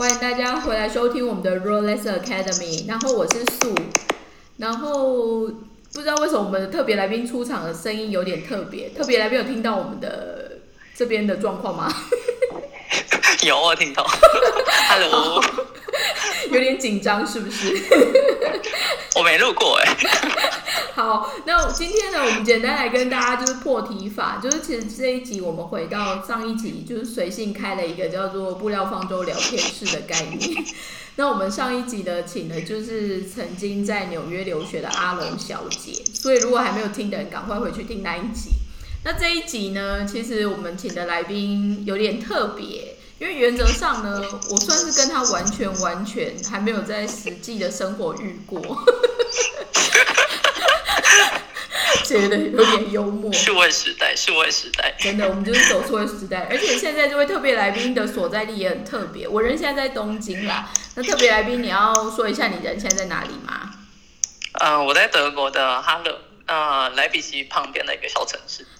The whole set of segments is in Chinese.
欢迎大家回来收听我们的 Rolex Academy。然后我是素，然后不知道为什么我们的特别来宾出场的声音有点特别。特别来宾有听到我们的这边的状况吗？有，我听到。Hello，有点紧张是不是？我没录过哎。好，那今天呢，我们简单来跟大家就是破题法，就是其实这一集我们回到上一集，就是随性开了一个叫做布料方舟聊天室的概念。那我们上一集呢，请的就是曾经在纽约留学的阿龙小姐，所以如果还没有听的人，赶快回去听那一集。那这一集呢，其实我们请的来宾有点特别，因为原则上呢，我算是跟他完全完全还没有在实际的生活遇过。觉得有点幽默。数位时代，数位时代，真的，我们就是走数位时代。而且现在这位特别来宾的所在地也很特别，我人现在在东京啦。那特别来宾，你要说一下你人现在在哪里吗？呃，我在德国的哈勒，呃，莱比锡旁边的一个小城市。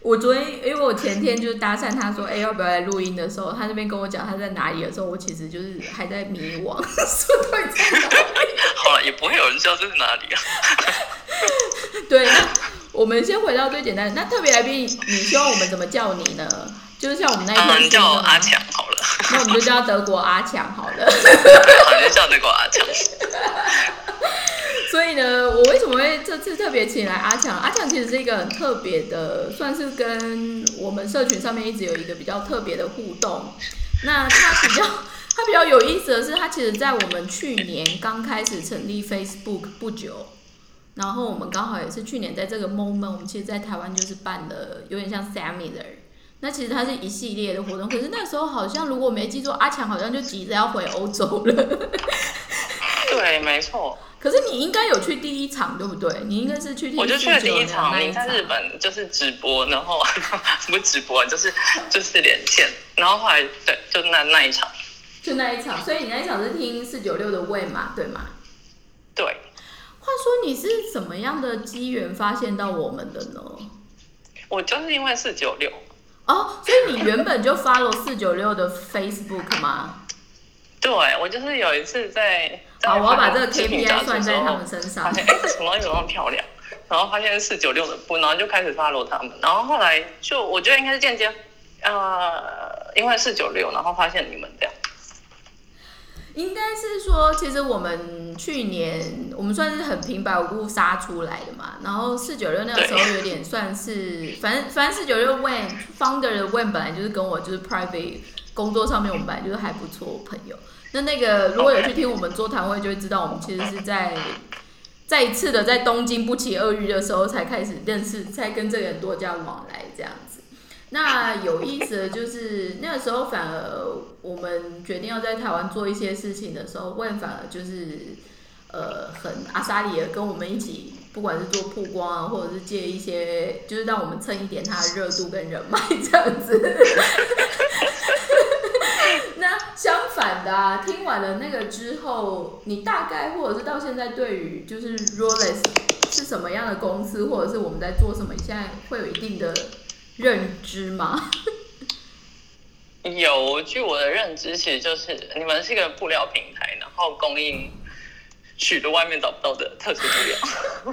我昨天，因为我前天就是搭讪他说，哎，要不要来录音的时候，他那边跟我讲他在哪里的时候，我其实就是还在迷惘，说对在哪里。好了，也不会有人知道这是哪里啊。对，那我们先回到最简单的。那特别来宾，你希望我们怎么叫你呢？就是像我们那一天叫阿强好了。那我们就叫德国阿强好了。好，就叫德国阿强。所以呢，我为什么会这次特别请来阿强？阿强其实是一个很特别的，算是跟我们社群上面一直有一个比较特别的互动。那他比较他比较有意思的是，他其实在我们去年刚开始成立 Facebook 不久，然后我们刚好也是去年在这个 moment，我们其实，在台湾就是办了有点像 seminar，。那其实它是一系列的活动，可是那时候好像如果没记错，阿强好像就急着要回欧洲了。对，没错。可是你应该有去第一场，对不对？你应该是去。我就去了第一场，你在日本就是直播，然后 不是直播，就是就是连线，然后后来对，就那那一场，就那一场。所以你那一场是听四九六的位嘛，对吗？对。话说你是怎么样的机缘发现到我们的呢？我就是因为四九六。哦，所以你原本就 follow 四九六的 Facebook 吗？对，我就是有一次在。好，我要把这个 KPI 算在他们身上。发现哎，什么东西怎么那么漂亮？然后发现是四九六的布，然后就开始 follow 他们。然后后来就我觉得应该是间接，呃，因为四九六，然后发现你们这样。应该是说，其实我们去年我们算是很平白无故杀出来的嘛。然后四九六那个时候有点算是，反正反正四九六 When founder 的 When 本来就是跟我就是 private 工作上面，我们本来就是还不错朋友。那那个如果有去听我们座谈会，就会知道我们其实是在再一次的在东京不期而遇的时候才开始认识，才跟这个人多加往来这样。那有意思的就是那个时候反而我们决定要在台湾做一些事情的时候，问反而就是呃很阿萨里的跟我们一起，不管是做曝光啊，或者是借一些，就是让我们蹭一点他的热度跟人脉这样子。那相反的啊，听完了那个之后，你大概或者是到现在对于就是 Rolex 是什么样的公司，或者是我们在做什么，你现在会有一定的认知吗？有，据我的认知，其实就是你们是一个布料平台，然后供应许多外面找不到的特殊布料。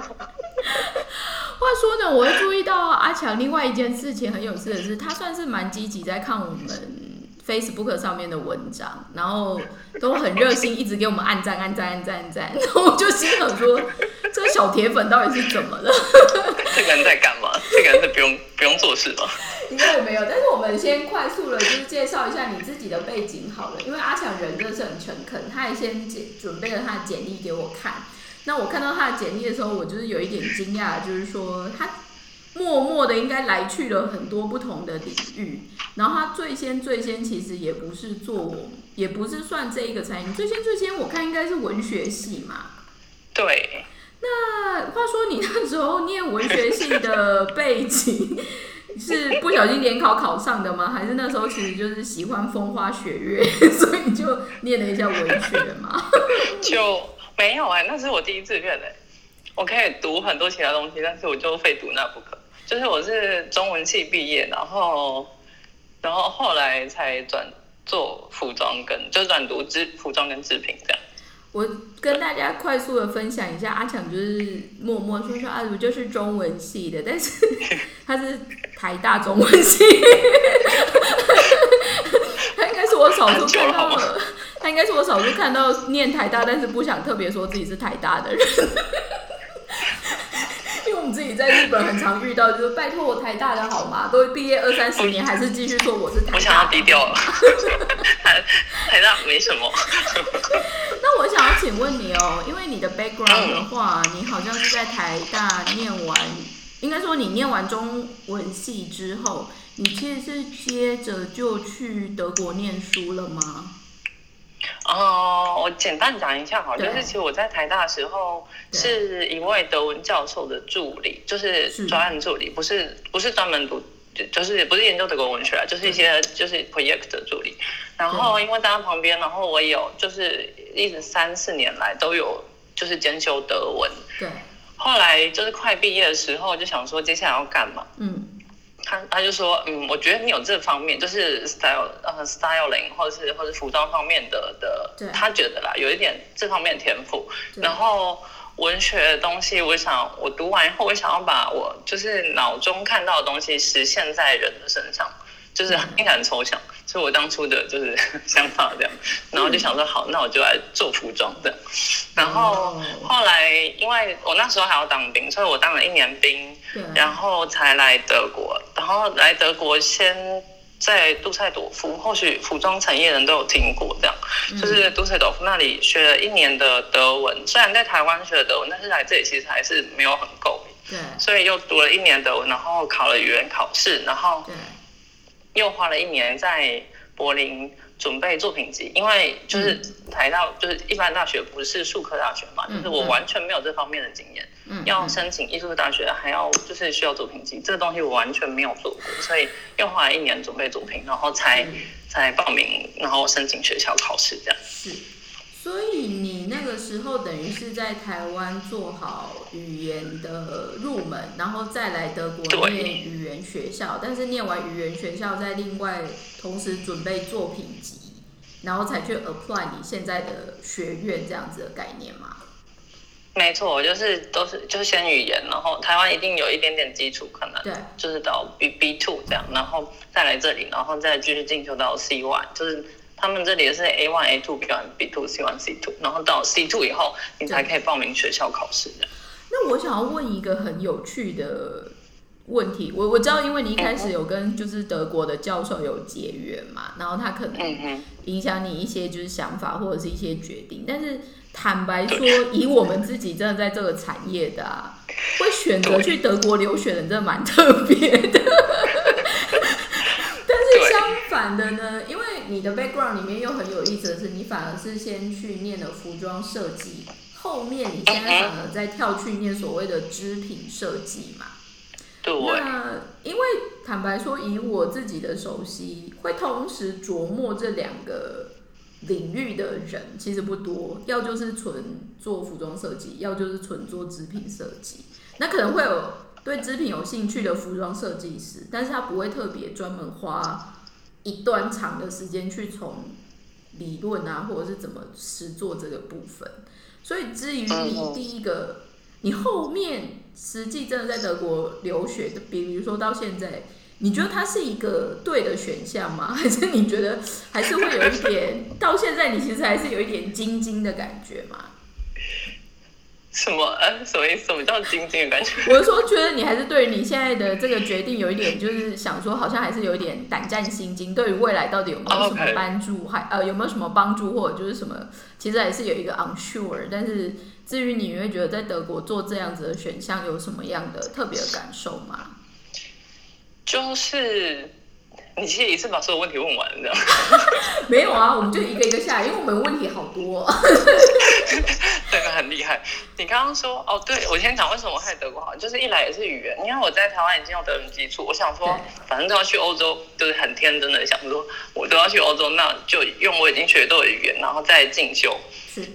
话说呢，我会注意到阿强另外一件事情很有趣的是，他算是蛮积极在看我们。Facebook 上面的文章，然后都很热心，一直给我们按赞、按赞、按赞、按赞。然后 我就心想说，这个小铁粉到底是怎么了？这个人在干嘛？这个人是不用不用做事吗？应该也没有。但是我们先快速的，就是介绍一下你自己的背景好了。因为阿强人真的是很诚恳，他也先简准备了他的简历给我看。那我看到他的简历的时候，我就是有一点惊讶，就是说他。默默的应该来去了很多不同的领域，然后他最先最先其实也不是做，也不是算这一个餐饮，最先最先我看应该是文学系嘛。对。那话说你那时候念文学系的背景 是不小心联考考上的吗？还是那时候其实就是喜欢风花雪月，所以就念了一下文学嘛？就没有哎，那是我第一志愿哎，我可以读很多其他东西，但是我就非读那不可。就是我是中文系毕业，然后，然后后来才转做服装跟就是转读制服装跟制品这样。我跟大家快速的分享一下，阿强就是默默说说啊，我就是中文系的，但是 他是台大中文系，他应该是我少数看到，他应该是我少数看到念台大，但是不想特别说自己是台大的人。因为我们自己在日本很常遇到，就是拜托我台大的好吗？都毕业二三十年，还是继续说我是台大。我想要低调了，台 台大没什么。那我想要请问你哦，因为你的 background 的话，你好像是在台大念完，应该说你念完中文系之后，你其实是接着就去德国念书了吗？哦，我简单讲一下好，就是其实我在台大的时候是一位德文教授的助理，就是。专案助理，不是不是专门读，就是不是研究德国文学，就是一些就是 project 的助理。然后因为在他旁边，然后我有就是一直三四年来都有就是兼修德文。对。后来就是快毕业的时候，就想说接下来要干嘛？嗯。他他就说，嗯，我觉得你有这方面，就是 style 呃 styling 或者是或者服装方面的的，他觉得啦，有一点这方面天赋。然后文学的东西，我想我读完以后，我想要把我就是脑中看到的东西实现在人的身上。就是应该很抽象，所以我当初的就是想法这样，然后就想说好，那我就来做服装这样。然后后来因为我那时候还要当兵，所以我当了一年兵，然后才来德国。然后来德国先在杜塞朵夫，或许服装产业人都有听过这样，就是杜塞朵夫那里学了一年的德文。虽然在台湾学德文，但是来这里其实还是没有很够。对，所以又读了一年德文，然后考了语言考试，然后。又花了一年在柏林准备作品集，因为就是台大就是一般大学不是术科大学嘛，就是我完全没有这方面的经验。嗯，要申请艺术大学还要就是需要作品集，这个东西我完全没有做过，所以又花了一年准备作品，然后才才报名，然后申请学校考试这样。是。所以你那个时候等于是在台湾做好语言的入门，然后再来德国念语言学校，但是念完语言学校再另外同时准备作品集，然后才去 apply 你现在的学院这样子的概念吗？没错，我就是都是就是先语言，然后台湾一定有一点点基础，可能对，就是到 B B two 这样，然后再来这里，然后再继续进修到 C one，就是。他们这里是 A one A two B one B two C one C two，然后到 C two 以后，你才可以报名学校考试的。那我想要问一个很有趣的问题，我我知道，因为你一开始有跟就是德国的教授有结缘嘛，然后他可能影响你一些就是想法或者是一些决定，但是坦白说，以我们自己真的在这个产业的，啊，会选择去德国留学的真的蛮特别的。但是相反的呢，因为你的 background 里面又很有意思的是，你反而是先去念了服装设计，后面你现在反而在跳去念所谓的织品设计嘛。对。那因为坦白说，以我自己的熟悉，会同时琢磨这两个领域的人其实不多，要就是纯做服装设计，要就是纯做织品设计。那可能会有对织品有兴趣的服装设计师，但是他不会特别专门花。一段长的时间去从理论啊，或者是怎么实做这个部分。所以至于你第一个，你后面实际真的在德国留学的，比如说到现在，你觉得它是一个对的选项吗？还是你觉得还是会有一点？到现在你其实还是有一点晶晶的感觉吗？什么？呃，什么意思？什么叫晶晶的感觉？我是说，觉得你还是对于你现在的这个决定有一点，就是想说，好像还是有一点胆战心惊。对于未来到底有没有什么帮助，还呃有没有什么帮助，或者就是什么，其实还是有一个 unsure。但是至于你会觉得在德国做这样子的选项有什么样的特别的感受吗？就是。你其实一次把所有问题问完了，没有啊，我们就一个一个下，因为我们问题好多。这个很厉害。你刚刚说哦，对我先讲为什么我害德国好，就是一来也是语言。因为我在台湾已经有德语基础，我想说反正都要去欧洲，就是很天真的想说，我都要去欧洲，那就用我已经学到的语言，然后再进修。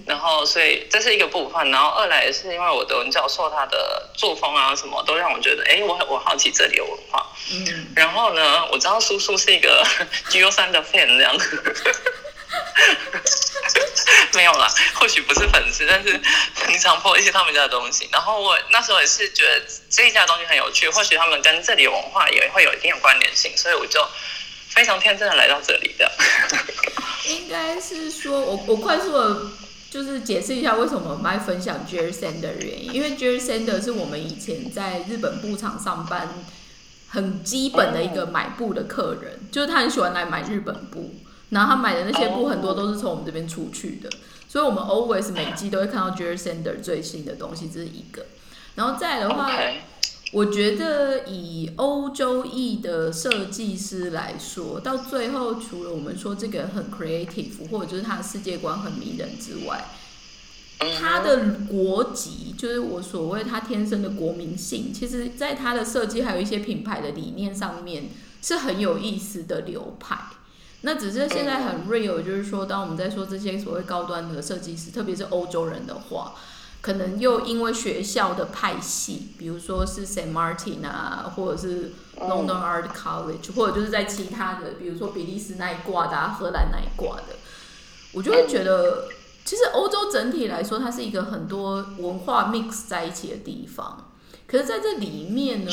然后所以这是一个部分，然后二来也是因为我的文教授他的作风啊什么都让我觉得，哎，我我好奇这里有文化。嗯。然后呢，我知道叔叔是一个 G O 三的 fan 这样子。没有啦，或许不是粉丝，但是经常破一些他们家的东西。然后我那时候也是觉得这一家东西很有趣，或许他们跟这里文化也会有一定的关联性，所以我就非常天真的来到这里的。应该是说我我快速的，就是解释一下为什么我们爱分享 Jerry Sander 的原因，因为 Jerry Sander 是我们以前在日本布厂上班很基本的一个买布的客人，就是他很喜欢来买日本布。然后他买的那些布很多都是从我们这边出去的，所以我们 always 每季都会看到 Jerry Sander 最新的东西，这是一个。然后再的话，我觉得以欧洲裔的设计师来说，到最后除了我们说这个很 creative，或者就是他的世界观很迷人之外，他的国籍就是我所谓他天生的国民性，其实在他的设计还有一些品牌的理念上面是很有意思的流派。那只是现在很 real，就是说，当我们在说这些所谓高端的设计师，特别是欧洲人的话，可能又因为学校的派系，比如说是 Saint Martin 啊，或者是 London Art College，或者就是在其他的，比如说比利时那一挂的、荷兰那一挂的，我就会觉得，其实欧洲整体来说，它是一个很多文化 mix 在一起的地方。可是在这里面呢？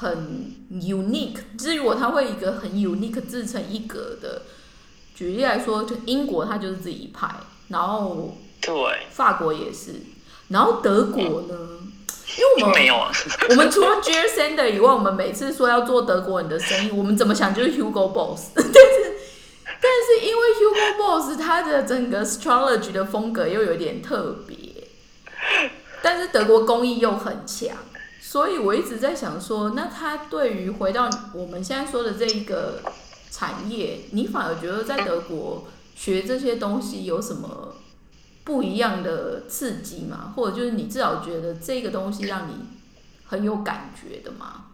很 unique，至于我，它会一个很 unique 自成一格的。举例来说，就英国它就是自己一派，然后对，法国也是，然后德国呢，因为我们没有啊，我们除了 j e r s a n d e r 以外，我们每次说要做德国人的生意，我们怎么想就是 Hugo Boss，但是但是因为 Hugo Boss 他的整个 astrology 的风格又有点特别，但是德国工艺又很强。所以我一直在想说，那他对于回到我们现在说的这一个产业，你反而觉得在德国学这些东西有什么不一样的刺激吗？或者就是你至少觉得这个东西让你很有感觉的吗？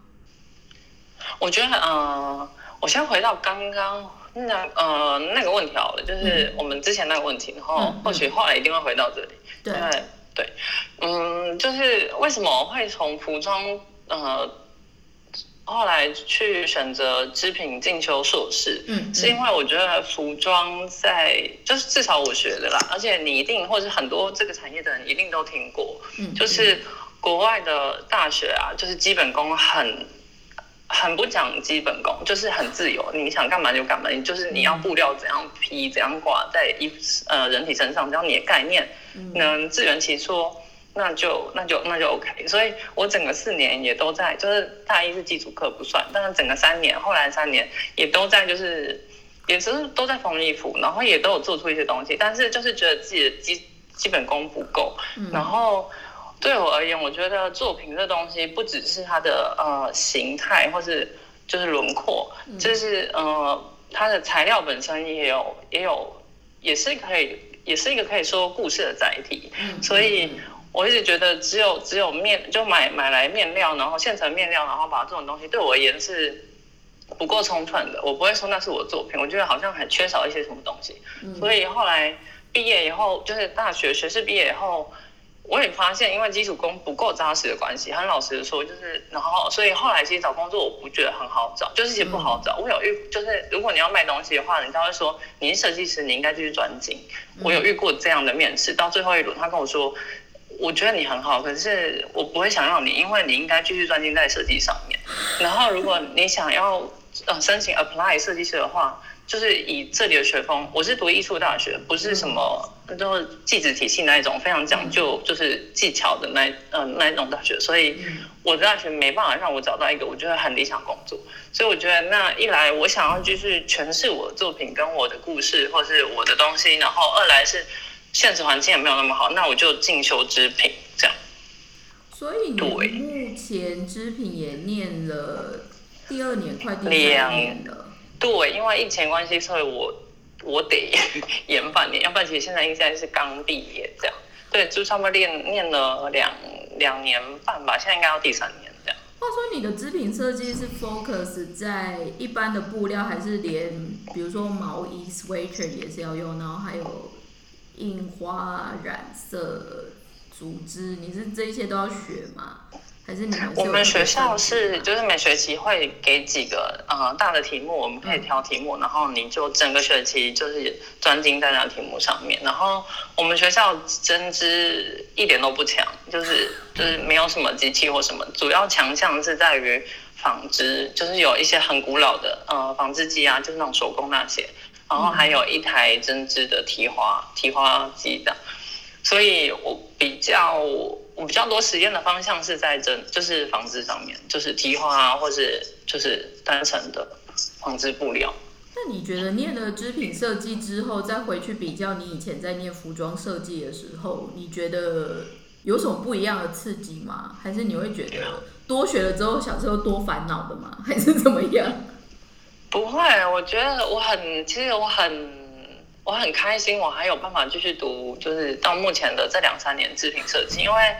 我觉得，嗯，我先回到刚刚那呃那个问题好了，就是我们之前那个问题，然后或许后来一定会回到这里，对。对，嗯，就是为什么会从服装呃，后来去选择织品进修硕士，嗯，是因为我觉得服装在就是至少我学的啦，而且你一定或者很多这个产业的人一定都听过，嗯，就是国外的大学啊，就是基本功很很不讲基本功，就是很自由，你想干嘛就干嘛，你就是你要布料怎样披怎样挂在衣服呃人体身上，只要你的概念。能自圆其说，那就那就那就 OK。所以我整个四年也都在，就是大一是基础课不算，但是整个三年，后来三年也都在，就是也是都在缝衣服，然后也都有做出一些东西，但是就是觉得自己的基基本功不够。然后对我而言，我觉得作品这东西不只是它的呃形态，或是就是轮廓，就是呃它的材料本身也有也有也是可以。也是一个可以说故事的载体，所以我一直觉得只有只有面就买买来面料，然后现成面料，然后把这种东西对我而言是不够充分的。我不会说那是我的作品，我觉得好像很缺少一些什么东西。所以后来毕业以后，就是大学学士毕业以后。我也发现，因为基础功不够扎实的关系，很老实的说，就是，然后，所以后来其实找工作我不觉得很好找，就是其实不好找。我有遇，就是如果你要卖东西的话，人家会说你是设计师，你应该继续专精。我有遇过这样的面试，到最后一轮，他跟我说，我觉得你很好，可是我不会想要你，因为你应该继续专精在设计上面。然后，如果你想要呃申请 apply 设计师的话。就是以这里的学风，我是读艺术大学，不是什么就是技职体系那一种非常讲究就是技巧的那呃那一种大学，所以我的大学没办法让我找到一个我觉得很理想工作，所以我觉得那一来我想要就是诠释我的作品跟我的故事或是我的东西，然后二来是现实环境也没有那么好，那我就进修织品这样。所以你目前织品也念了第二年，快第三年了。对，因为疫情关系，所以我我得延半年，要不然其实现在应该是刚毕业这样。对，就上面练练了两两年半吧，现在应该要第三年这样。话说你的织品设计是 focus 在一般的布料，还是连比如说毛衣 sweater 也是要用，然后还有印花、染色、组织，你是这一些都要学吗？还是你们？我们学校是就是每学期会给几个呃大的题目，我们可以挑题目，然后你就整个学期就是专精在那题目上面。然后我们学校针织一点都不强，就是 就是没有什么机器或什么，主要强项是在于纺织，就是有一些很古老的呃纺织机啊，就是那种手工那些，然后还有一台针织的提花提花机的，所以我比较。我比较多实验的方向是在这，就是纺织上面，就是提花啊，或是就是单层的纺织布料。那你觉得念了织品设计之后，再回去比较你以前在念服装设计的时候，你觉得有什么不一样的刺激吗？还是你会觉得多学了之后，小时候多烦恼的吗？还是怎么样？不会，我觉得我很，其实我很。我很开心，我还有办法继续读，就是到目前的这两三年制品设计，因为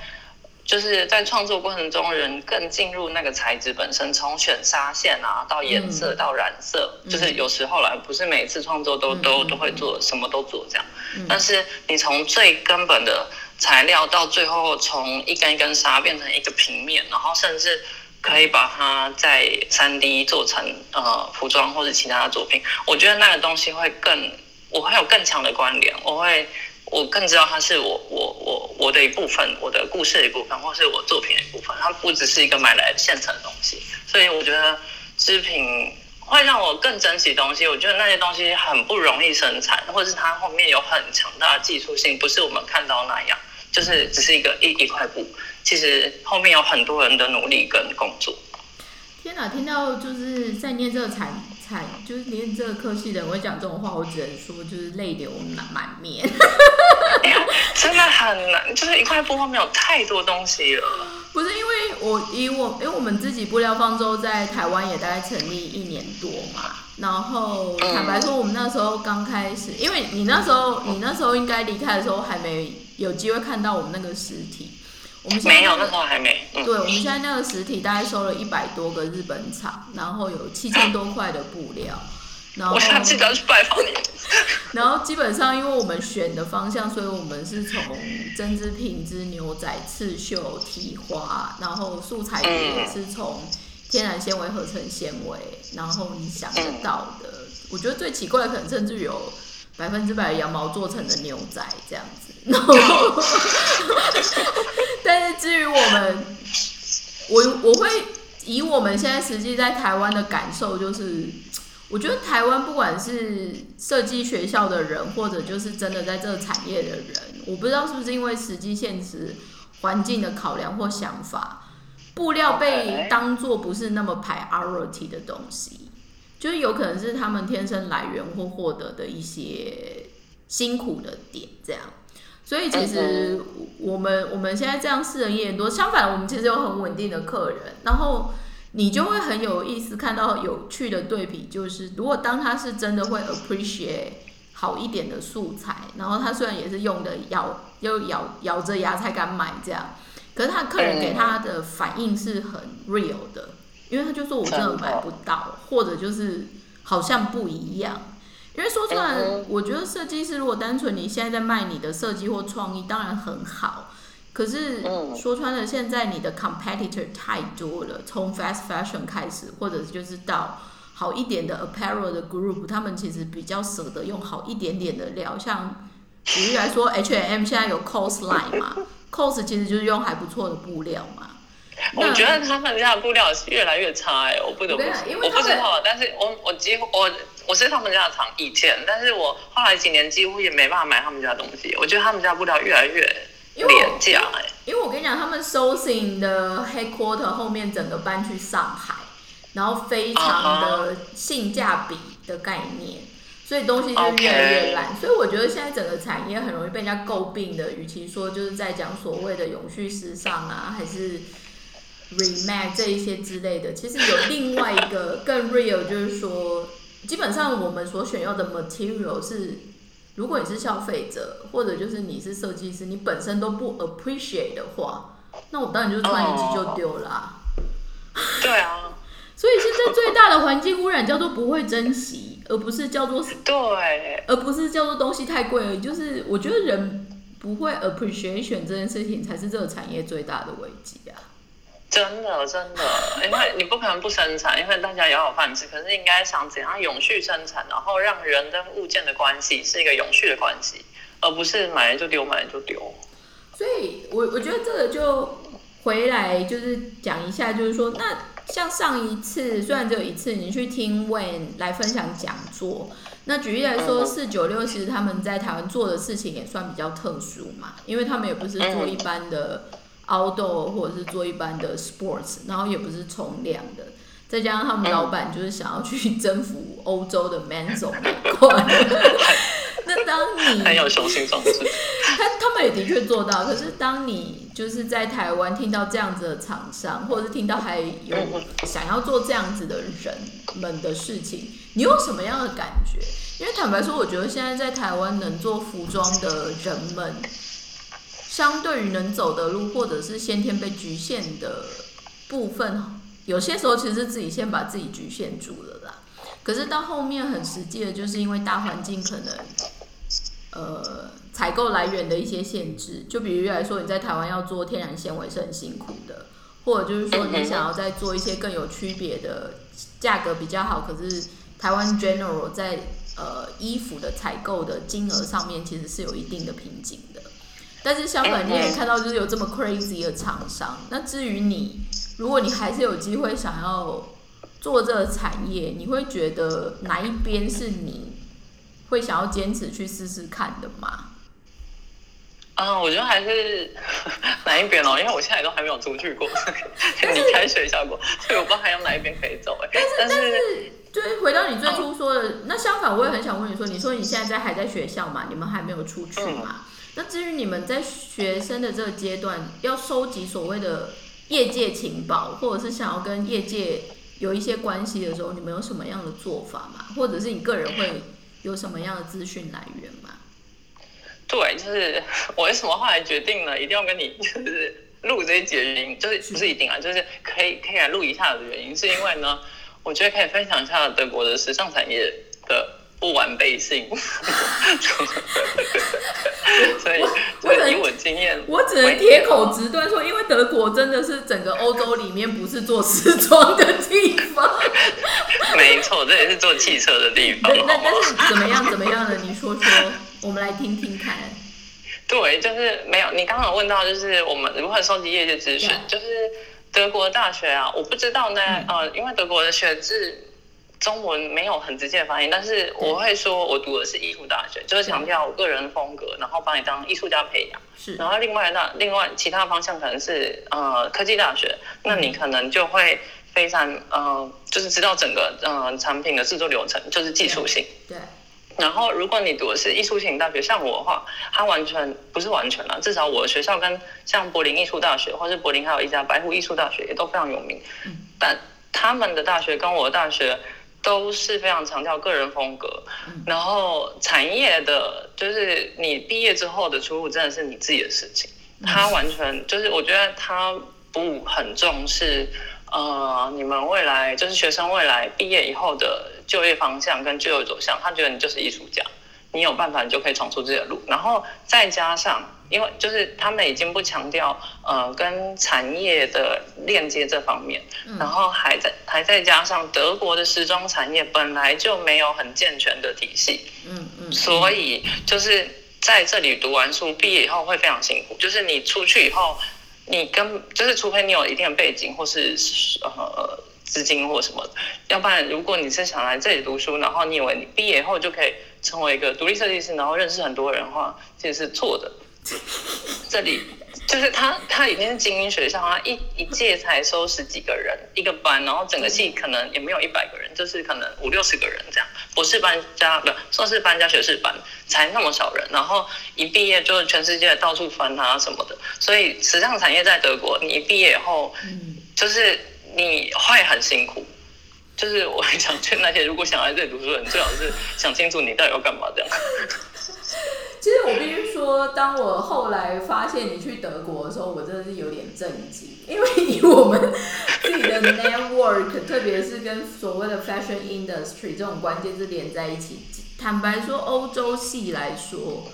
就是在创作过程中，人更进入那个材质本身，从选纱线啊，到颜色，到染色，就是有时候来不是每次创作都都都会做，什么都做这样。但是你从最根本的材料到最后，从一根一根纱变成一个平面，然后甚至可以把它在三 D 做成呃服装或者其他的作品，我觉得那个东西会更。我会有更强的关联，我会，我更知道它是我我我我的一部分，我的故事的一部分，或是我作品的一部分，它不只是一个买来现成的东西。所以我觉得织品会让我更珍惜东西。我觉得那些东西很不容易生产，或是它后面有很强大的技术性，不是我们看到那样，就是只是一个一一块布，其实后面有很多人的努力跟工作。天哪，听到就是在念这个产。就是连这个科系的人会讲这种话，我只能说就是泪流满面。真的很难，就是一块布后面有太多东西了。不是因为我以我，因为我们自己布料方舟在台湾也大概成立一年多嘛。然后坦白说，我们那时候刚开始，因为你那时候你那时候应该离开的时候还没有机会看到我们那个实体。我们没有，那时候还没。对，我们现在那个实体大概收了一百多个日本厂，然后有七千多块的布料。然后我下次要去拜访你。然后基本上，因为我们选的方向，所以我们是从针织品织、牛仔刺绣、提花，然后素材也是从天然纤维合成纤维，然后你想得到的，我觉得最奇怪的可能甚至有百分之百羊毛做成的牛仔这样子。然后，至于我们，我我会以我们现在实际在台湾的感受，就是我觉得台湾不管是设计学校的人，或者就是真的在这个产业的人，我不知道是不是因为实际现实环境的考量或想法，布料被当做不是那么 priority 的东西，就是有可能是他们天生来源或获得的一些辛苦的点，这样。所以其实我们我们现在这样四人演多，相反我们其实有很稳定的客人，然后你就会很有意思看到有趣的对比，就是如果当他是真的会 appreciate 好一点的素材，然后他虽然也是用的咬又咬咬着牙才敢买这样，可是他客人给他的反应是很 real 的，因为他就说我真的买不到，或者就是好像不一样。因为说出来，我觉得设计师如果单纯你现在在卖你的设计或创意，当然很好。可是说穿了，现在你的 competitor 太多了，从 fast fashion 开始，或者就是到好一点的 apparel 的 group，他们其实比较舍得用好一点点的料。像举例来说，H&M 现在有 cos line 嘛，cos 其实就是用还不错的布料嘛。我觉得他们家的布料是越来越差哎，我不得不说，我不知道，但是我我几乎我。我是他们家的厂以前，但是我后来几年几乎也没办法买他们家东西。我觉得他们家布料越来越廉价哎。因为我跟你讲，他们 sourcing 的 headquarter 后面整个搬去上海，然后非常的性价比的概念，所以东西就越来越烂。所以我觉得现在整个产业很容易被人家诟病的，与其说就是在讲所谓的永续时尚啊，还是 remake 这一些之类的，其实有另外一个 更 real，就是说。基本上我们所选用的 material 是如果你是消费者，或者就是你是设计师，你本身都不 appreciate 的话，那我当然就穿一次就丢了。对啊。所以现在最大的环境污染叫做不会珍惜，而不是叫做 对，而不是叫做东西太贵而已。就是我觉得人不会 appreciation 这件事情，才是这个产业最大的危机啊！真的，真的，因为你不可能不生产，因为大家有饭吃。可是应该想怎样永续生产，然后让人跟物件的关系是一个永续的关系，而不是买了就丢，买了就丢。所以，我我觉得这个就回来就是讲一下，就是说那。像上一次，虽然只有一次，你去听 Wayne 来分享讲座。那举例来说，四九六其实他们在台湾做的事情也算比较特殊嘛，因为他们也不是做一般的 outdoor 或者是做一般的 sports，然后也不是冲凉的，再加上他们老板就是想要去征服欧洲的 men's 那块。那当你很有雄心壮志，他他们也的确做到。可是当你就是在台湾听到这样子的厂商，或者是听到还有想要做这样子的人们的事情，你有什么样的感觉？因为坦白说，我觉得现在在台湾能做服装的人们，相对于能走的路，或者是先天被局限的部分，有些时候其实是自己先把自己局限住了啦。可是到后面很实际的，就是因为大环境可能。呃，采购来源的一些限制，就比如来说，你在台湾要做天然纤维是很辛苦的，或者就是说你想要再做一些更有区别的，价格比较好，可是台湾 general 在呃衣服的采购的金额上面其实是有一定的瓶颈的。但是相反，你也看到就是有这么 crazy 的厂商。那至于你，如果你还是有机会想要做这个产业，你会觉得哪一边是你？会想要坚持去试试看的吗？嗯，我觉得还是哪一边哦，因为我现在都还没有出去过，离开学校过，所以我不知道还有哪一边可以走。哎，但是但是，就是回到你最初说的，那相反，我也很想问你说，你说你现在在还在学校嘛？你们还没有出去嘛？那至于你们在学生的这个阶段，要收集所谓的业界情报，或者是想要跟业界有一些关系的时候，你们有什么样的做法吗？或者是你个人会？有什么样的资讯来源吗？对，就是我为什么后来决定呢？一定要跟你就是录这一节原因，就是不是一定啊，就是可以可以来录一下的原因，是因为呢，我觉得可以分享一下德国的时尚产业的。不完备性，所以以我经验，我只能铁口直断说，因为德国真的是整个欧洲里面不是做时装的地方。没错，这也是做汽车的地方。那但是怎么样怎么样的？你说说，我们来听听看。对，就是没有。你刚刚问到，就是我们如何收集业界资讯，就是德国大学啊，我不知道呢。呃，因为德国的学制。中文没有很直接的发音，但是我会说，我读的是艺术大学，就是强调我个人风格，然后把你当艺术家培养。是。然后另外那另外其他方向可能是呃科技大学，那你可能就会非常呃就是知道整个呃产品的制作流程，就是技术性。对。然后如果你读的是艺术型大学，像我的话，它完全不是完全了，至少我的学校跟像柏林艺术大学，或是柏林还有一家白湖艺术大学也都非常有名。嗯。但他们的大学跟我的大学。都是非常强调个人风格，然后产业的，就是你毕业之后的出路真的是你自己的事情。他完全就是，我觉得他不很重视，呃，你们未来就是学生未来毕业以后的就业方向跟就业走向，他觉得你就是艺术家。你有办法，你就可以闯出自己的路。然后再加上，因为就是他们已经不强调呃跟产业的链接这方面，然后还在还再加上德国的时装产业本来就没有很健全的体系，嗯嗯，所以就是在这里读完书毕业以后会非常辛苦。就是你出去以后，你跟就是除非你有一定的背景或是呃资金或什么，要不然如果你是想来这里读书，然后你以为你毕业以后就可以。成为一个独立设计师，然后认识很多人的话，其实是错的。这里就是他，他已经是精英学校，他一一届才收十几个人一个班，然后整个系可能也没有一百个人，就是可能五六十个人这样。博士班加不硕士班加学士班才那么少人，然后一毕业就是全世界到处翻他什么的。所以时尚产业在德国，你一毕业以后，就是你会很辛苦。就是我很想劝那些如果想来这里读书的人，最好是想清楚你到底要干嘛这样。其实我必须说，当我后来发现你去德国的时候，我真的是有点震惊，因为以我们自己的 network，特别是跟所谓的 fashion industry 这种关键字连在一起。坦白说，欧洲系来说，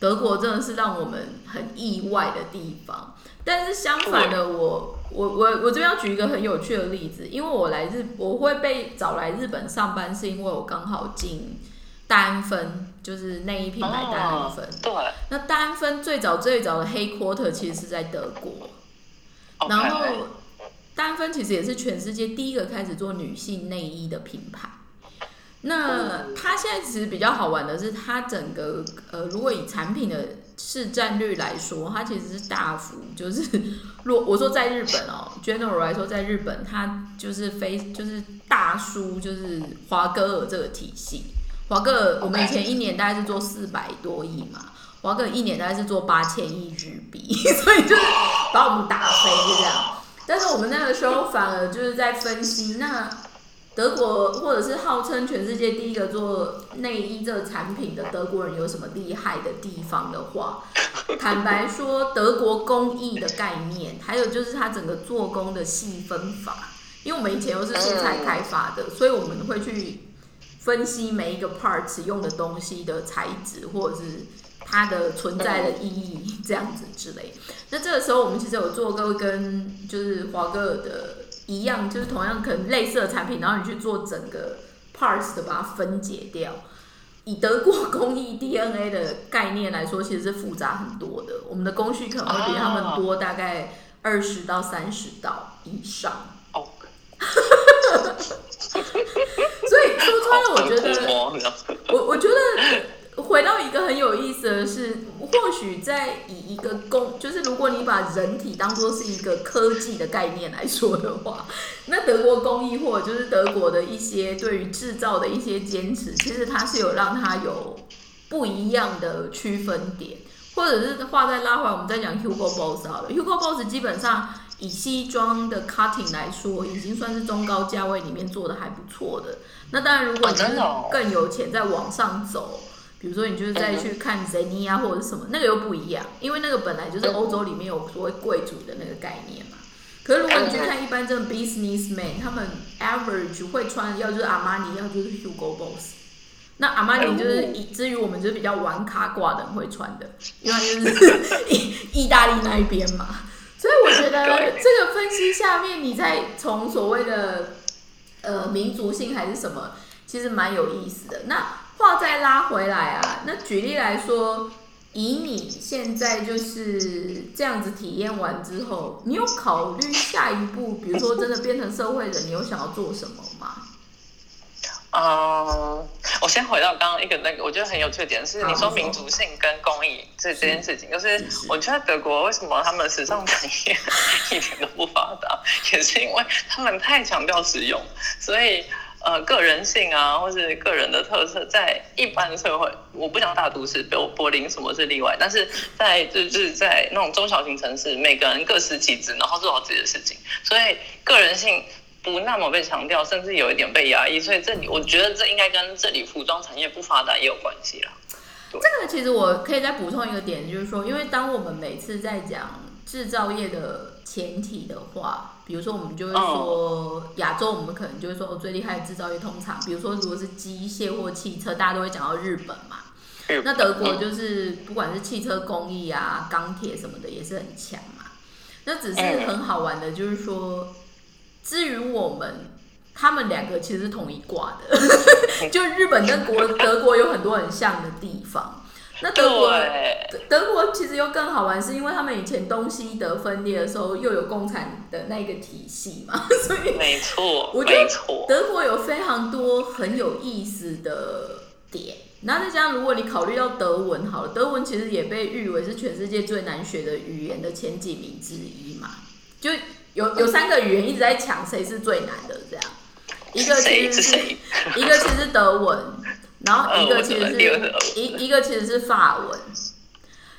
德国真的是让我们很意外的地方。但是相反的，我我我我这边要举一个很有趣的例子，因为我来日我会被找来日本上班，是因为我刚好进单分。就是内衣品牌丹芬，对。那丹芬最早最早的黑 quarter 其实是在德国，然后丹芬其实也是全世界第一个开始做女性内衣的品牌。那它现在其实比较好玩的是，它整个呃，如果以产品的市占率来说，它其实是大幅就是 若我说在日本哦，general 来说，在日本它就是非就是大叔就是华歌尔这个体系。华哥，我们以前一年大概是做四百多亿嘛，华哥一年大概是做八千亿日币，所以就是把我们打飞这样。但是我们那个时候反而就是在分析，那德国或者是号称全世界第一个做内衣这个产品的德国人有什么厉害的地方的话，坦白说，德国工艺的概念，还有就是它整个做工的细分法，因为我们以前又是素材开发的，所以我们会去。分析每一个 parts 用的东西的材质，或者是它的存在的意义，这样子之类。那这个时候，我们其实有做过跟就是华格尔的一样，就是同样可能类似的产品，然后你去做整个 parts 的把它分解掉。以德国工艺 DNA 的概念来说，其实是复杂很多的。我们的工序可能会比他们多大概二十到三十道以上。所以说穿了，我觉得，我我觉得回到一个很有意思的是，或许在以一个工，就是如果你把人体当做是一个科技的概念来说的话，那德国工艺或者就是德国的一些对于制造的一些坚持，其实它是有让它有不一样的区分点，或者是话再拉回来，我们再讲 Hugo Boss 好了，Hugo Boss 基本上。以西装的 cutting 来说，已经算是中高价位里面做的还不错的。那当然，如果你是更有钱，再往上走，比如说你就是再去看 Zenia 或者什么，那个又不一样，因为那个本来就是欧洲里面有所谓贵族的那个概念嘛。可是如果你去看一般这种 businessman，他们 average 会穿要就是阿玛尼，要就是 Hugo Boss。那阿玛尼就是以至于我们就是比较玩卡挂的人会穿的，因为就是 意意大利那一边嘛。所以我觉得 这个分析下面，你再从所谓的呃民族性还是什么，其实蛮有意思的。那话再拉回来啊，那举例来说，以你现在就是这样子体验完之后，你有考虑下一步，比如说真的变成社会人，你有想要做什么吗？嗯，我先回到刚刚一个那个，我觉得很有趣的点是，你说民族性跟公益这这件事情，就是我觉得德国为什么他们时尚产业 一点都不发达，也是因为他们太强调实用，所以呃个人性啊，或是个人的特色，在一般社会，我不讲大都市，比如柏林什么是例外，但是在就是在那种中小型城市，每个人各司其职，然后做好自己的事情，所以个人性。不那么被强调，甚至有一点被压抑，所以这里我觉得这应该跟这里服装产业不发达也有关系啦。这个其实我可以再补充一个点，就是说，因为当我们每次在讲制造业的前提的话，比如说我们就会说亚洲，我们可能就会说最厉害的制造业通常，比如说如果是机械或汽车，大家都会讲到日本嘛。那德国就是不管是汽车工艺啊、钢铁什么的也是很强嘛。那只是很好玩的，就是说。至于我们，他们两个其实是同一挂的，就日本跟国德国有很多很像的地方。那德国德国其实又更好玩，是因为他们以前东西德分裂的时候，又有共产的那个体系嘛，所以没错，我觉得德国有非常多很有意思的点。那再加上如果你考虑到德文，好了，德文其实也被誉为是全世界最难学的语言的前几名之一嘛，就。有有三个语言一直在抢谁是最难的，这样，一个其实是 一个其实是德文，然后一个其实是一一个其实是法文，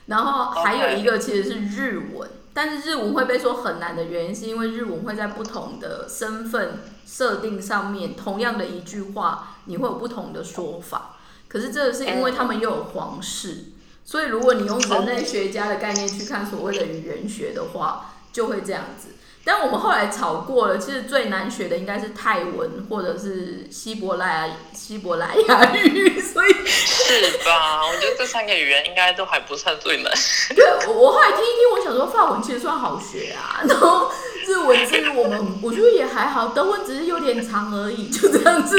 然后还有一个其实是日文，但是日文会被说很难的原因是因为日文会在不同的身份设定上面，同样的一句话你会有不同的说法，可是这个是因为他们又有皇室。所以如果你用人类学家的概念去看所谓的语言学的话，就会这样子。但我们后来吵过了，其实最难学的应该是泰文或者是希伯来希伯来亚语，所以是吧？我觉得这三个语言应该都还不算最难。对，我后来听一听，我想说法文其实算好学啊，然后日文至于我们我觉得也还好，德文只是有点长而已，就这样子。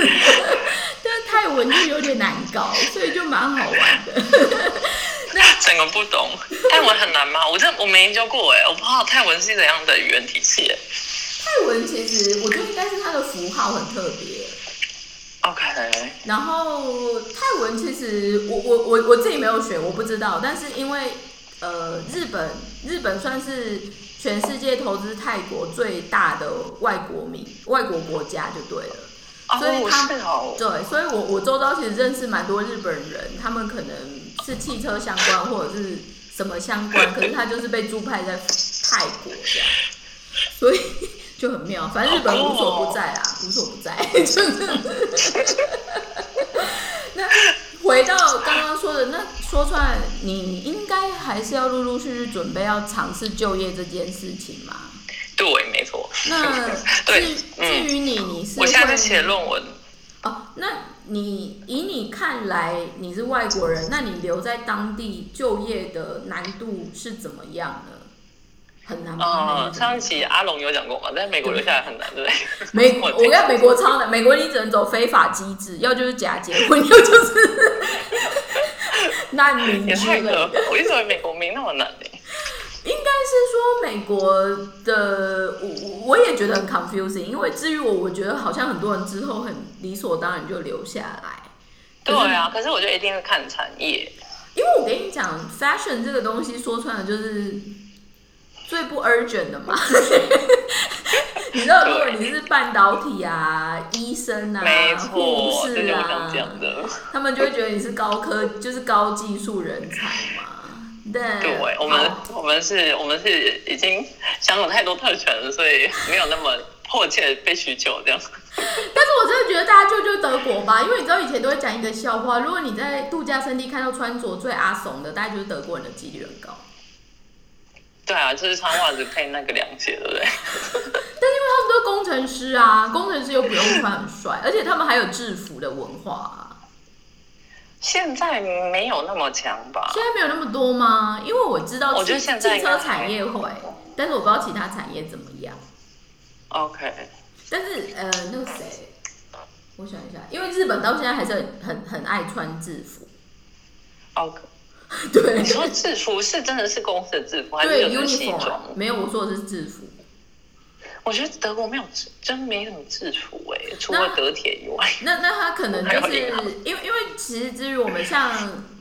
但是泰文就有点难搞，所以就蛮好玩的。整个不懂泰文很难吗？我这我没研究过哎，我不知道泰文是怎样的语言体系。泰文其实我觉得应该是它的符号很特别。OK。然后泰文其实我我我我自己没有学，我不知道。但是因为呃日本日本算是全世界投资泰国最大的外国民外国国家就对了。所以他们对，所以我我周遭其实认识蛮多日本人，他们可能是汽车相关或者是什么相关，可是他就是被驻派在泰国这样，所以就很妙。反正日本无所不在啦，无所不在。那回到刚刚说的，那说出来，你应该还是要陆陆续续准备要尝试就业这件事情嘛？对，没错。那 对，至于你，你是我现在在写论文。哦，那你以你看来，你是外国人，那你留在当地就业的难度是怎么样呢？很难吗？上一期阿龙有讲过嘛，在美国留下来很难，对不对？美，我在美国超难，美国你只能走非法机制，要就是假结婚，要就是 难民也太可我一直以为美国没那么难说美国的，我我也觉得很 confusing，因为至于我，我觉得好像很多人之后很理所当然就留下来。对啊，可是我觉得一定会看产业，因为我跟你讲，fashion 这个东西说穿了就是最不 urgent 的嘛。你知道，如果你是半导体啊、医生啊、护士啊，他们就会觉得你是高科，就是高技术人才嘛。对，我们我们是，我们是已经享有太多特权了，所以没有那么迫切被需求这样。但是我真的觉得大家就就德国吧，因为你知道以前都会讲一个笑话，如果你在度假胜地看到穿着最阿怂的，大概就是德国人的几率很高。对啊，就是穿袜子配那个凉鞋，对不对？但因为他们都是工程师啊，工程师又不用穿很帅，而且他们还有制服的文化。现在没有那么强吧？现在没有那么多吗？因为我知道，我觉得现在汽车产业会，但是我不知道其他产业怎么样。OK。但是呃，那个谁，我想一下，因为日本到现在还是很很很爱穿制服。OK。对。你说制服是真的是公司的制服，还是有西装？没有，我说的是制服。我觉得德国没有真没什么制服哎，除了德铁以外。那那他可能 就是因为因为其实至于我们像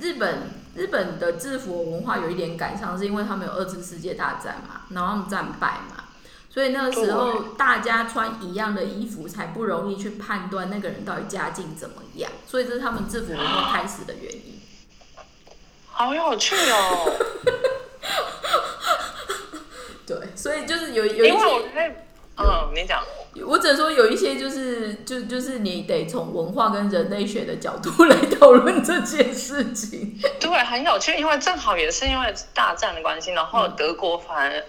日本日本的制服文化有一点感伤，是因为他们有二次世界大战嘛，然后他们战败嘛，所以那个时候大家穿一样的衣服才不容易去判断那个人到底家境怎么样，所以这是他们制服文化开始的原因。好有趣哦！对，所以就是有有一些。嗯，你讲，我只能说有一些就是就就是你得从文化跟人类学的角度来讨论这件事情。对，很有趣，因为正好也是因为大战的关系，然后德国反而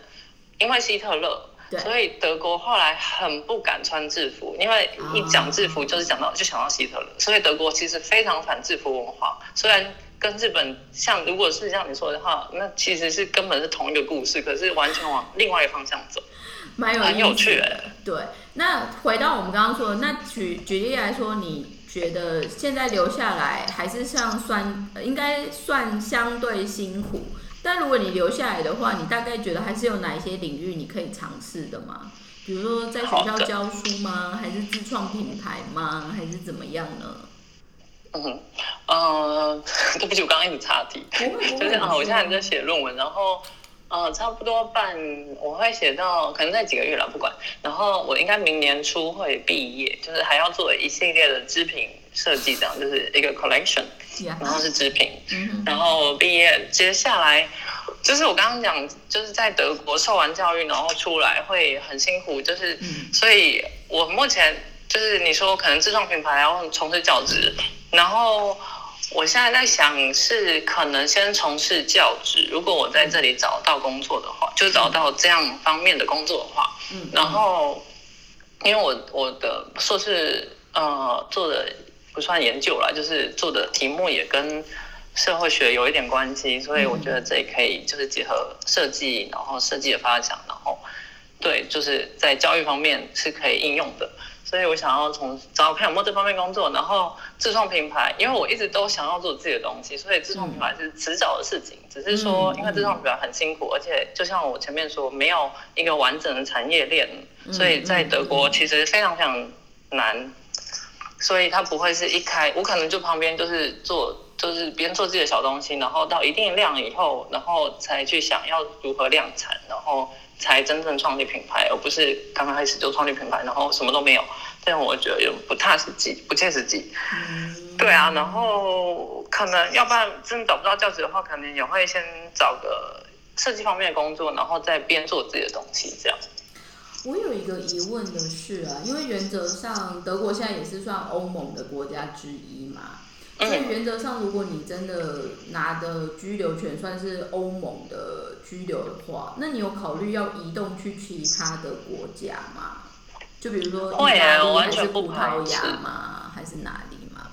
因为希特勒，所以德国后来很不敢穿制服，因为一讲制服就是讲到就想到希特勒，所以德国其实非常反制服文化。虽然跟日本像，如果是像你说的话，那其实是根本是同一个故事，可是完全往另外一个方向走。蛮有趣的，对。那回到我们刚刚说的，那举举例来说，你觉得现在留下来还是像算，应该算相对辛苦。但如果你留下来的话，你大概觉得还是有哪一些领域你可以尝试的吗？比如说在学校教书吗？还是自创品牌吗？还是怎么样呢？嗯，呃，对不起，我刚刚一直岔题，就是啊，我现在在写论文，然后。呃，差不多半，我会写到可能在几个月了，不管。然后我应该明年初会毕业，就是还要做一系列的织品设计，这样就是一个 collection，然后是织品。然后毕业接下来，就是我刚刚讲，就是在德国受完教育，然后出来会很辛苦，就是，所以我目前就是你说可能自创品牌，然后从事教职，然后我现在在想是可能先从事教职，如果我在这里找到工作的话，就找到这样方面的工作的话，嗯，然后因为我我的硕士呃做的不算研究啦，就是做的题目也跟社会学有一点关系，所以我觉得这也可以就是结合设计，然后设计的发展，然后对，就是在教育方面是可以应用的。所以我想要从找看有没有这方面工作，然后自创品牌，因为我一直都想要做自己的东西，所以自创品牌是迟早的事情。只是说，因为自创品牌很辛苦，而且就像我前面说，没有一个完整的产业链，所以在德国其实非常非常难。所以它不会是一开，我可能就旁边就是做，就是边做自己的小东西，然后到一定量以后，然后才去想要如何量产，然后。才真正创立品牌，而不是刚刚开始就创立品牌，然后什么都没有。这样我觉得有不踏实际，不切实际。对啊，然后可能要不然真的找不到教职的话，可能也会先找个设计方面的工作，然后再边做自己的东西这样。我有一个疑问的是啊，因为原则上德国现在也是算欧盟的国家之一嘛。所以原则上，如果你真的拿的居留权算是欧盟的居留的话，那你有考虑要移动去其他的国家吗？就比如说意大利还是葡萄牙吗？还是哪里吗？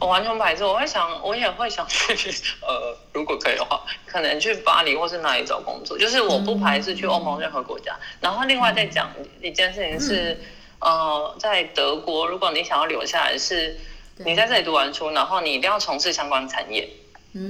我完全不排斥，我会想，我也会想去。呃，如果可以的话，可能去巴黎或是哪里找工作。就是我不排斥去欧盟任何国家。然后另外再讲一件事情是，呃，在德国，如果你想要留下来是。你在这里读完书，然后你一定要从事相关产业，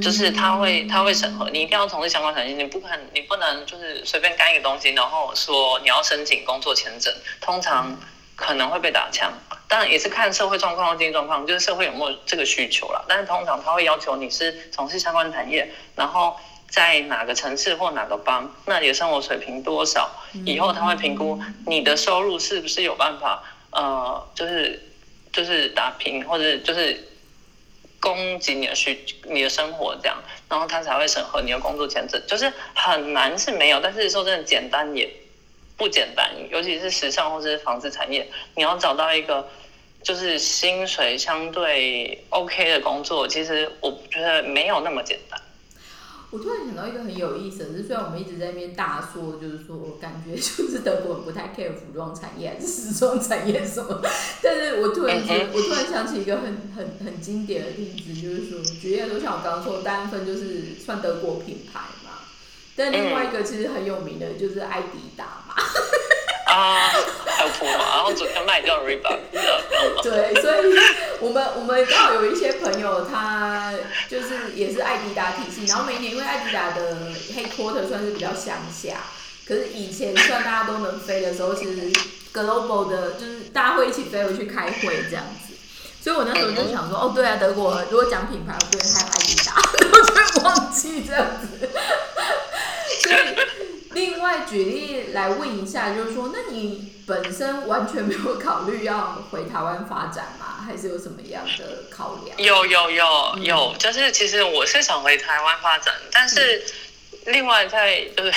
就是他会他会审核，你一定要从事相关产业，你不可能你不能就是随便干一个东西，然后说你要申请工作签证，通常可能会被打枪。当然也是看社会状况、经济状况，就是社会有没有这个需求啦。但是通常他会要求你是从事相关产业，然后在哪个城市或哪个邦，那你的生活水平多少，以后他会评估你的收入是不是有办法，呃，就是。就是打拼，或者就是供给你的需你的生活这样，然后他才会审核你的工作签证。就是很难是没有，但是说真的简单也不简单，尤其是时尚或者是纺织产业，你要找到一个就是薪水相对 OK 的工作，其实我觉得没有那么简单。我突然想到一个很有意思的是，虽然我们一直在那边大说，就是说感觉就是德国人不太 care 服装产业还是时装产业什么，但是我突然觉得，我突然想起一个很很很经典的例子，就是说，举例来说，像我刚刚说，单分就是算德国品牌嘛，但另外一个其实很有名的就是艾迪达嘛。啊，还有铺嘛，然后昨天卖掉 Reebok，对，所以我们我们刚好有一些朋友，他就是也是艾迪达体系，然后每年因为艾迪达的 headquarter 算是比较乡下，可是以前算大家都能飞的时候，其实 global 的就是大家会一起飞回去开会这样子，所以我那时候就想说，哦，对啊，德国如果讲品牌，我觉得还有艾迪达，我就会忘记这样子，所以。另外举例来问一下，就是说，那你本身完全没有考虑要回台湾发展吗？还是有什么样的考量？有有有有，就是其实我是想回台湾发展，但是。另外，在就是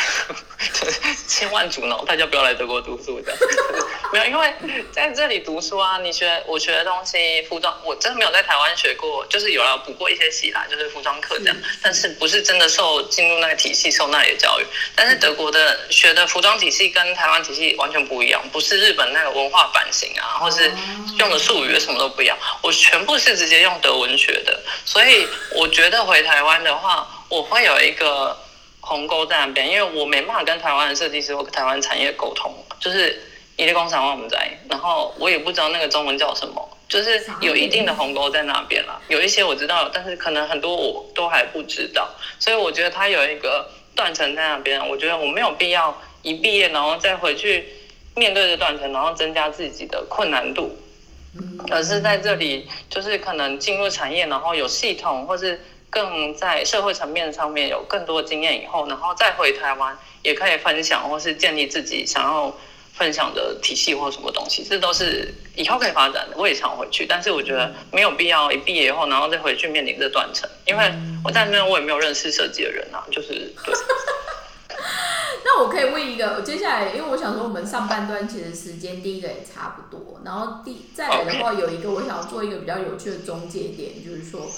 千万阻挠大家不要来德国读书的，没有，因为在这里读书啊，你学我学的东西，服装我真的没有在台湾学过，就是有了补过一些习啦，就是服装课这样，但是不是真的受进入那个体系受那里的教育。但是德国的学的服装体系跟台湾体系完全不一样，不是日本那个文化版型啊，或是用的术语什么都不一样，我全部是直接用德文学的，所以我觉得回台湾的话，我会有一个。鸿沟在那边，因为我没办法跟台湾的设计师或台湾产业沟通，就是一类工厂我们在，然后我也不知道那个中文叫什么，就是有一定的鸿沟在那边了。有一些我知道，但是可能很多我都还不知道，所以我觉得它有一个断层在那边。我觉得我没有必要一毕业然后再回去面对这断层，然后增加自己的困难度，而是在这里就是可能进入产业，然后有系统或是。更在社会层面上面有更多经验以后，然后再回台湾也可以分享，或是建立自己想要分享的体系或什么东西，这都是以后可以发展的。我也想回去，但是我觉得没有必要一毕业以后然后再回去面临这断层，因为我在那边我也没有认识设计的人啊，就是对。那我可以问一个，接下来因为我想说我们上半段其实时间第一个也差不多，然后第再来的话有一个我想要做一个比较有趣的中介点，就是说。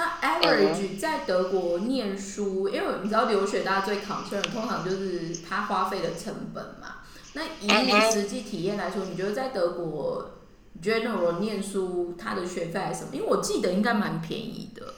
那 average 在德国念书，因为你知道留学大家最 concern 通常就是他花费的成本嘛。那以你实际体验来说，你觉得在德国 general 念书它的学费还是什么？因为我记得应该蛮便宜的。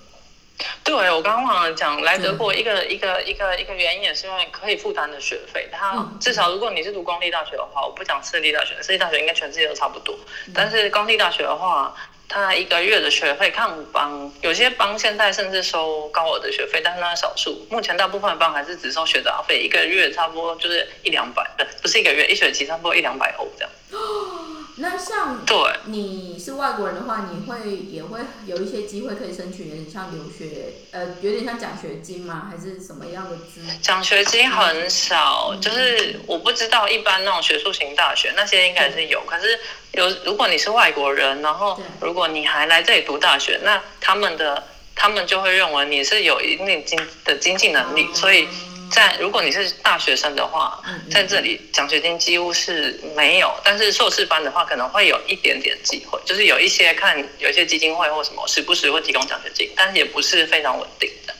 对，我刚刚忘了讲，来德国一个一个一个一个原因也是因为可以负担的学费。它至少如果你是读公立大学的话，我不讲私立大学，私立大学应该全世界都差不多。但是公立大学的话，它一个月的学费看帮，有些帮现在甚至收高额的学费，但是那是少数。目前大部分的帮还是只收学杂费，一个月差不多就是一两百，不不是一个月，一学期差不多一两百欧这样。那像对你是外国人的话，你会也会有一些机会可以申请，有点像留学，呃，有点像奖学金吗？还是什么样的资？奖学金很少，就是我不知道一般那种学术型大学那些应该是有，可是有如果你是外国人，然后如果你还来这里读大学，那他们的他们就会认为你是有一定经的经济能力，所以。在如果你是大学生的话，在这里奖学金几乎是没有，但是硕士班的话可能会有一点点机会，就是有一些看有一些基金会或什么时不时会提供奖学金，但是也不是非常稳定的。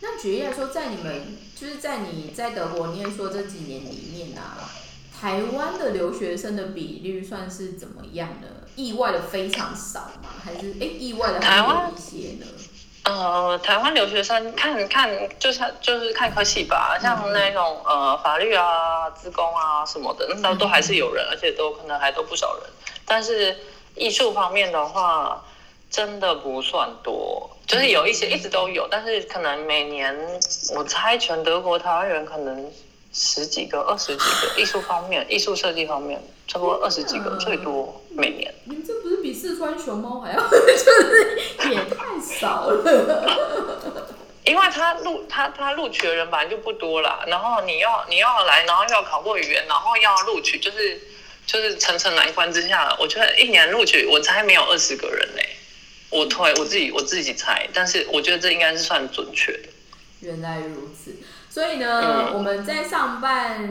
那举例来说，在你们就是在你在德国念书这几年里面啊，台湾的留学生的比率算是怎么样的？意外的非常少吗？还是哎意外的还有一些呢？呃，台湾留学生看看就是就是看科系吧，像那种呃法律啊、资工啊什么的，那都还是有人，而且都可能还都不少人。但是艺术方面的话，真的不算多，就是有一些一直都有，但是可能每年我猜全德国台湾人可能十几个、二十几个，艺术方面、艺术设计方面，差不多二十几个最多每年。你这不是比四川熊猫还要，就是也太少了。因为他录他他录取的人本来就不多啦，然后你要你要来，然后要考过语言，然后要录取，就是就是层层难关之下，我觉得一年录取我猜没有二十个人嘞。我推我自己我自己猜，但是我觉得这应该是算准确的。原来如此。所以呢，我们在上半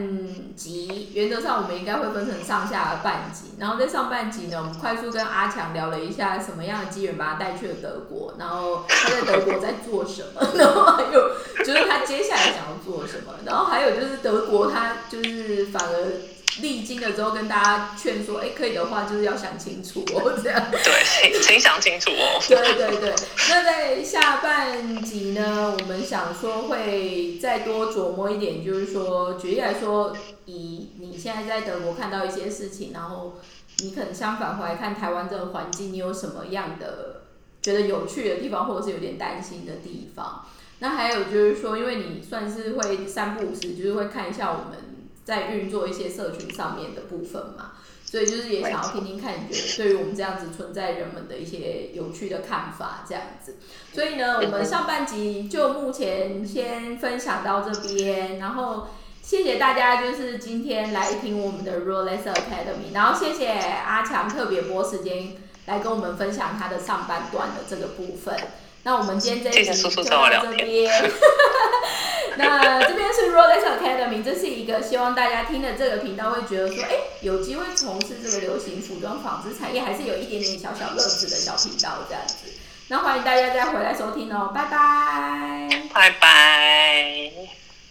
集原则上我们应该会分成上下半集，然后在上半集呢，我们快速跟阿强聊了一下什么样的机缘把他带去了德国，然后他在德国在做什么，然后还有就是他接下来想要做什么，然后还有就是德国他就是反而。历经了之后，跟大家劝说，哎，可以的话，就是要想清楚哦，这样。对，请请想清楚哦。对对对。那在下半集呢，我们想说会再多琢磨一点，就是说，举例来说，以你现在在德国看到一些事情，然后你可能相反回来看台湾这个环境，你有什么样的觉得有趣的地方，或者是有点担心的地方？那还有就是说，因为你算是会三不五时，就是会看一下我们。在运作一些社群上面的部分嘛，所以就是也想要听听看，你觉得对于我们这样子存在人们的一些有趣的看法，这样子。所以呢，我们上半集就目前先分享到这边，然后谢谢大家，就是今天来听我们的 Rolex Academy，然后谢谢阿强特别拨时间来跟我们分享他的上半段的这个部分。那我们今天这一集就到这边。那这边是 Rolex Academy，这是一个希望大家听了这个频道会觉得说，哎，有机会从事这个流行服装纺织产业，还是有一点点小小乐子的小频道这样子。那欢迎大家再回来收听哦，拜拜，拜拜。